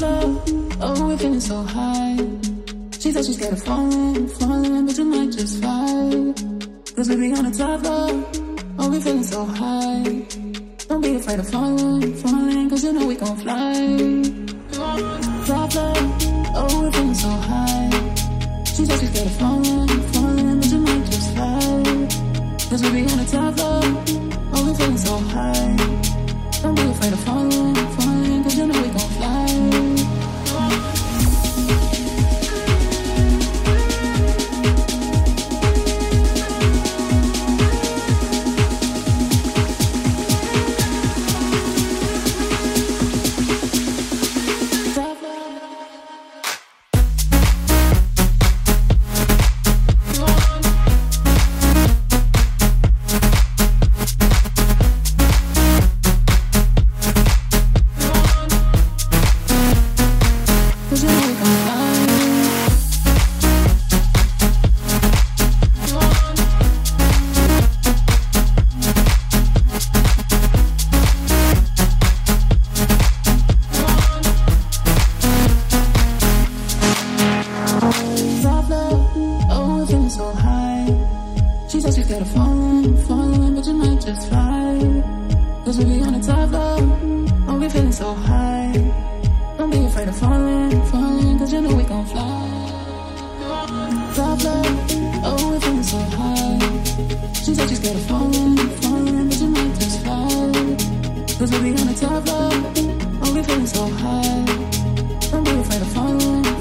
Love, oh, we're feeling so high. She said she's scared of falling, falling, but you might just fly. Cause we be on the top love, oh, we're feeling so high. Don't be afraid of falling, falling, cause you know we gon' fly. Top love, oh, we're feeling so high. She said she's scared of falling, falling, but you might just fly. Cause we be on the top love, oh, we're feeling so high. Don't be afraid of falling, falling, cause you know we gon' fly. Scared of falling, falling, but you might just fly. Cause we be on the top love, oh, we're feeling so high. Don't be afraid of falling, falling, cause you know we gon' fly. Top love, oh, we're feeling so high. She said she's scared of falling, falling, but you might just fly. Cause we be on the top oh, we're feeling so high. Don't be afraid of falling,